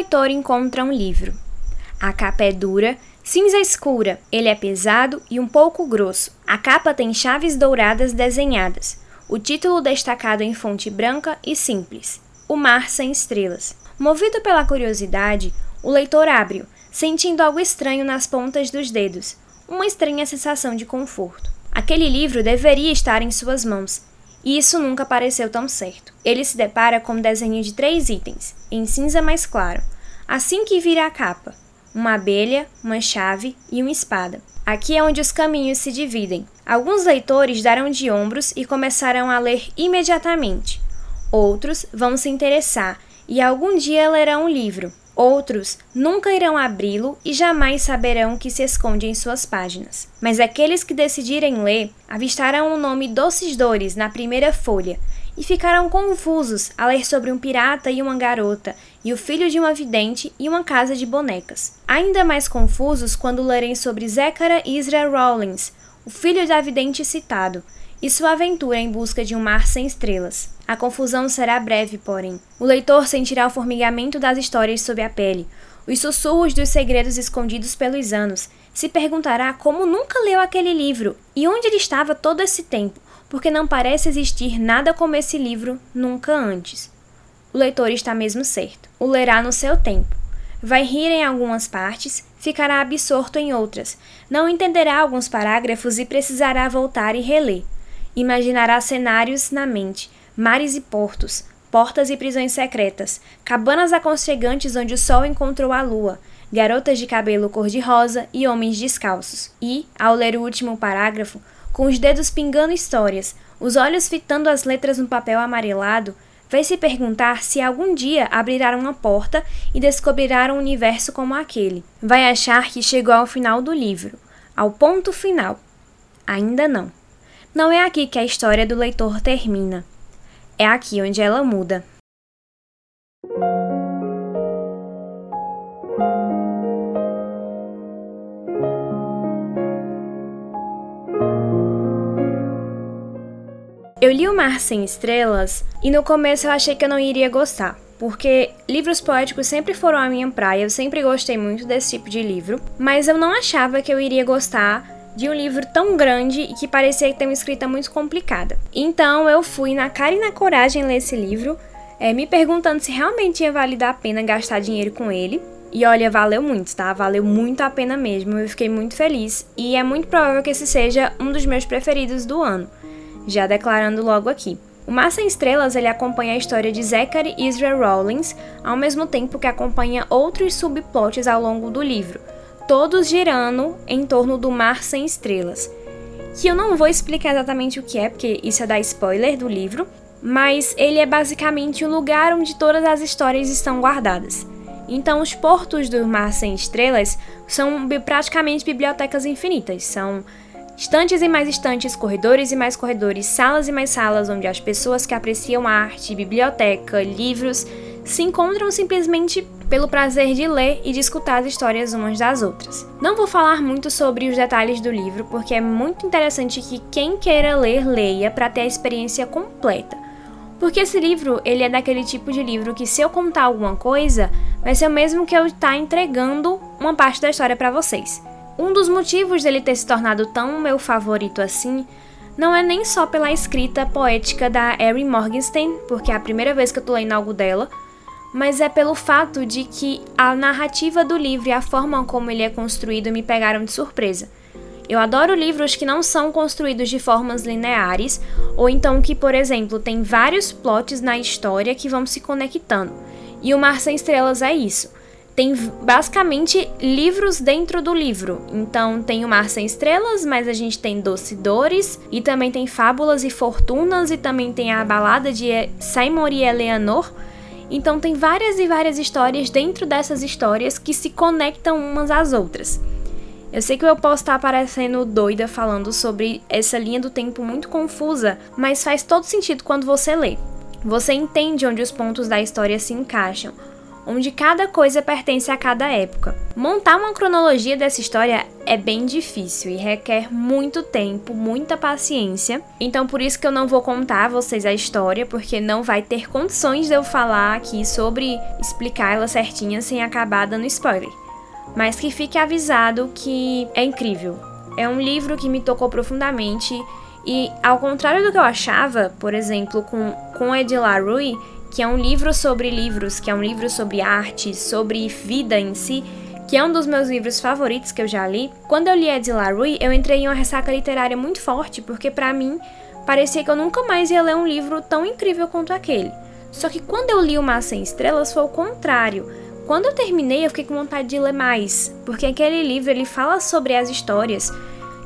leitor encontra um livro. A capa é dura, cinza escura, ele é pesado e um pouco grosso. A capa tem chaves douradas desenhadas. O título destacado em fonte branca e simples: O Mar Sem Estrelas. Movido pela curiosidade, o leitor abre-o, sentindo algo estranho nas pontas dos dedos, uma estranha sensação de conforto. Aquele livro deveria estar em suas mãos, e isso nunca pareceu tão certo. Ele se depara com um desenho de três itens, em cinza mais claro, assim que vira a capa: uma abelha, uma chave e uma espada. Aqui é onde os caminhos se dividem. Alguns leitores darão de ombros e começarão a ler imediatamente. Outros vão se interessar e algum dia lerão o livro. Outros nunca irão abri-lo e jamais saberão o que se esconde em suas páginas. Mas aqueles que decidirem ler avistarão o nome Doces Dores na primeira folha e ficarão confusos a ler sobre um pirata e uma garota, e o filho de uma vidente e uma casa de bonecas. Ainda mais confusos quando lerem sobre Zechara Israel Rawlins, o filho da vidente citado, e sua aventura em busca de um mar sem estrelas. A confusão será breve, porém. O leitor sentirá o formigamento das histórias sob a pele, os sussurros dos segredos escondidos pelos anos. Se perguntará como nunca leu aquele livro e onde ele estava todo esse tempo, porque não parece existir nada como esse livro nunca antes. O leitor está mesmo certo. O lerá no seu tempo. Vai rir em algumas partes, ficará absorto em outras, não entenderá alguns parágrafos e precisará voltar e reler. Imaginará cenários na mente, mares e portos, portas e prisões secretas, cabanas aconchegantes onde o sol encontrou a lua, garotas de cabelo cor-de-rosa e homens descalços. E, ao ler o último parágrafo, com os dedos pingando histórias, os olhos fitando as letras no papel amarelado, vai se perguntar se algum dia abrirá uma porta e descobrirá um universo como aquele. Vai achar que chegou ao final do livro, ao ponto final. Ainda não. Não é aqui que a história do leitor termina. É aqui onde ela muda. Eu li O Mar Sem Estrelas e no começo eu achei que eu não iria gostar, porque livros poéticos sempre foram a minha praia, eu sempre gostei muito desse tipo de livro, mas eu não achava que eu iria gostar de um livro tão grande e que parecia ter uma escrita muito complicada. Então eu fui na cara e na coragem ler esse livro, é, me perguntando se realmente ia valer a pena gastar dinheiro com ele. E olha, valeu muito, tá? Valeu muito a pena mesmo. Eu fiquei muito feliz e é muito provável que esse seja um dos meus preferidos do ano. Já declarando logo aqui. O Mar Sem Estrelas ele acompanha a história de Zachary Israel Rawlins, ao mesmo tempo que acompanha outros subplots ao longo do livro, todos girando em torno do mar sem estrelas. Que eu não vou explicar exatamente o que é, porque isso é dar spoiler do livro, mas ele é basicamente o lugar onde todas as histórias estão guardadas. Então, os portos do Mar Sem Estrelas são praticamente bibliotecas infinitas. São estantes e mais estantes, corredores e mais corredores, salas e mais salas, onde as pessoas que apreciam arte, biblioteca, livros se encontram simplesmente pelo prazer de ler e de escutar as histórias umas das outras. Não vou falar muito sobre os detalhes do livro, porque é muito interessante que quem queira ler, leia para ter a experiência completa. Porque esse livro, ele é daquele tipo de livro que se eu contar alguma coisa, vai ser o mesmo que eu estar tá entregando uma parte da história para vocês. Um dos motivos dele ter se tornado tão meu favorito assim não é nem só pela escrita poética da Erin Morgenstern, porque é a primeira vez que eu tô lendo algo dela, mas é pelo fato de que a narrativa do livro e a forma como ele é construído me pegaram de surpresa. Eu adoro livros que não são construídos de formas lineares, ou então que, por exemplo, tem vários plots na história que vão se conectando. E o Mar Sem Estrelas é isso. Tem basicamente livros dentro do livro. Então tem o Mar Sem Estrelas, mas a gente tem Docidores, e também tem Fábulas e Fortunas, e também tem a balada de Simon e Eleanor então tem várias e várias histórias dentro dessas histórias que se conectam umas às outras. Eu sei que eu posso estar parecendo doida falando sobre essa linha do tempo muito confusa, mas faz todo sentido quando você lê. Você entende onde os pontos da história se encaixam, onde cada coisa pertence a cada época. Montar uma cronologia dessa história é bem difícil e requer muito tempo, muita paciência. Então por isso que eu não vou contar a vocês a história, porque não vai ter condições de eu falar aqui sobre explicar ela certinha sem acabar dando spoiler. Mas que fique avisado que é incrível. É um livro que me tocou profundamente e ao contrário do que eu achava, por exemplo, com, com Edilar Rui, que é um livro sobre livros, que é um livro sobre arte, sobre vida em si, que é um dos meus livros favoritos que eu já li. Quando eu li Edilar Rui, eu entrei em uma ressaca literária muito forte, porque para mim parecia que eu nunca mais ia ler um livro tão incrível quanto aquele. Só que quando eu li O Mar Sem Estrelas foi o contrário. Quando eu terminei, eu fiquei com vontade de ler mais, porque aquele livro ele fala sobre as histórias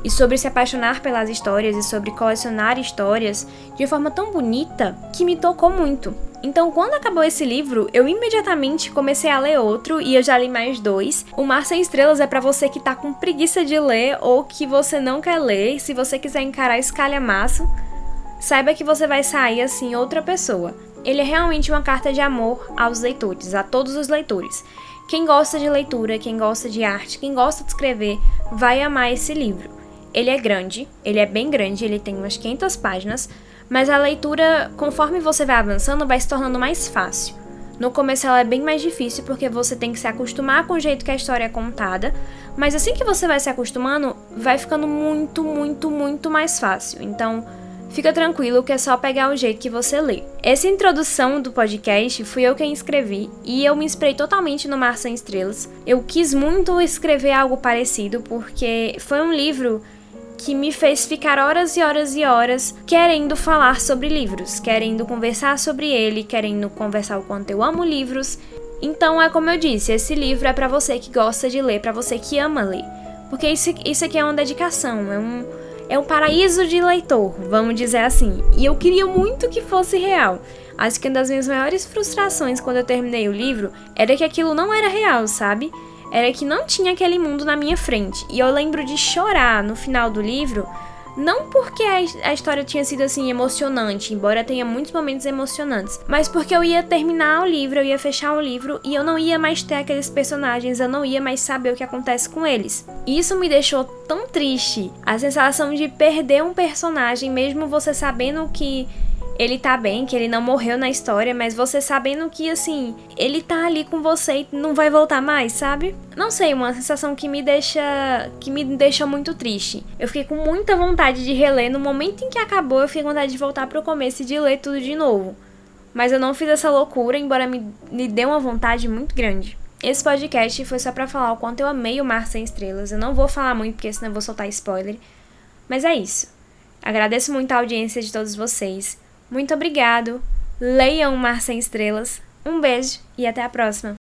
e sobre se apaixonar pelas histórias e sobre colecionar histórias de forma tão bonita que me tocou muito. Então, quando acabou esse livro, eu imediatamente comecei a ler outro e eu já li mais dois. O Mar Sem Estrelas é para você que tá com preguiça de ler ou que você não quer ler. Se você quiser encarar esse calhamaço, saiba que você vai sair assim outra pessoa. Ele é realmente uma carta de amor aos leitores, a todos os leitores. Quem gosta de leitura, quem gosta de arte, quem gosta de escrever, vai amar esse livro. Ele é grande, ele é bem grande, ele tem umas 500 páginas, mas a leitura, conforme você vai avançando, vai se tornando mais fácil. No começo ela é bem mais difícil porque você tem que se acostumar com o jeito que a história é contada, mas assim que você vai se acostumando, vai ficando muito, muito, muito mais fácil. Então, fica tranquilo que é só pegar o jeito que você lê. Essa introdução do podcast fui eu quem escrevi e eu me inspirei totalmente no Mar Sem Estrelas. Eu quis muito escrever algo parecido porque foi um livro que me fez ficar horas e horas e horas querendo falar sobre livros, querendo conversar sobre ele, querendo conversar o quanto eu amo livros. Então é como eu disse, esse livro é para você que gosta de ler, para você que ama ler, porque isso, isso aqui é uma dedicação, é um é um paraíso de leitor, vamos dizer assim. E eu queria muito que fosse real. Acho que uma das minhas maiores frustrações quando eu terminei o livro era que aquilo não era real, sabe? Era que não tinha aquele mundo na minha frente. E eu lembro de chorar no final do livro, não porque a, história tinha sido assim emocionante, embora tenha muitos momentos emocionantes, mas porque eu ia terminar o livro, eu ia fechar o livro e eu não ia mais ter aqueles personagens, eu não ia mais saber o que acontece com eles. E isso me deixou tão triste, a sensação de perder um personagem, mesmo você sabendo que ele tá bem, que ele não morreu na história, mas você sabendo que, assim, ele tá ali com você e não vai voltar mais, sabe? Não sei, uma sensação que me deixa. que me deixa muito triste. Eu fiquei com muita vontade de reler. No momento em que acabou, eu fiquei com vontade de voltar pro começo e de ler tudo de novo. Mas eu não fiz essa loucura, embora me, me dê uma vontade muito grande. Esse podcast foi só para falar o quanto eu amei o Mar Sem Estrelas. Eu não vou falar muito, porque senão eu vou soltar spoiler. Mas é isso. Agradeço muito a audiência de todos vocês. Muito obrigado. Leiam Mar Sem Estrelas. Um beijo e até a próxima.